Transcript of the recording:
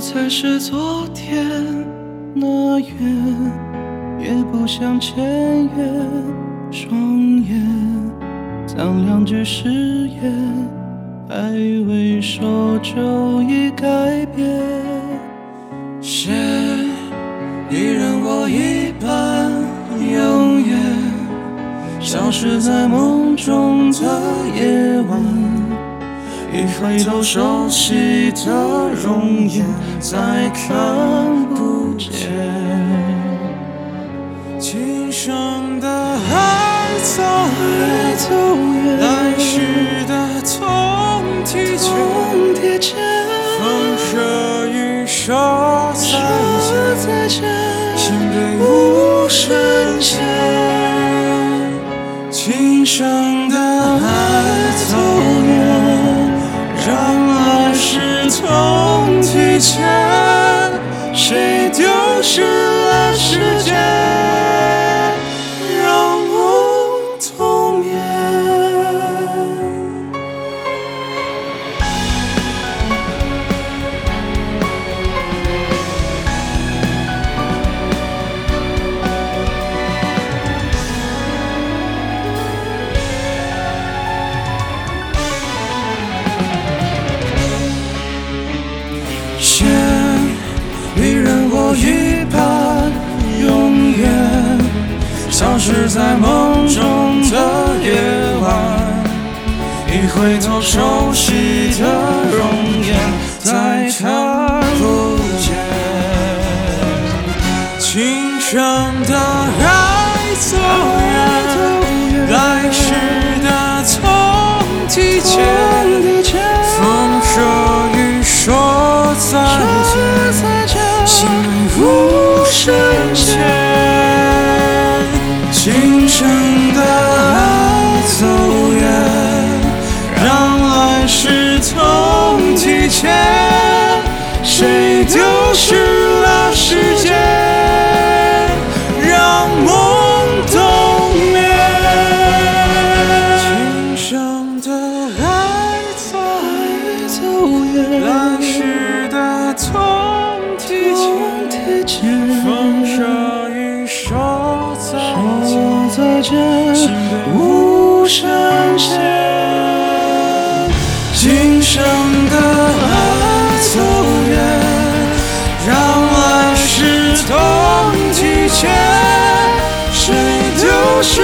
才是昨天那远，也不想签约。双眼将两句誓言，还未说就已改变。写你任我一半，永远消失在梦中的夜晚。一回头，熟悉的容颜再看不见。今生的爱走远，来世的痛提前。风车雨说再见，心被无声牵。今生的是消失在梦中的夜晚。一回头，熟悉的容颜再看不见。今生的爱走远，来世的痛提前。风说雨说再见，心被无声牵。今生的爱走远，让来世痛提前。谁丢无声牵。今生的爱走远，让来世痛提前。谁丢失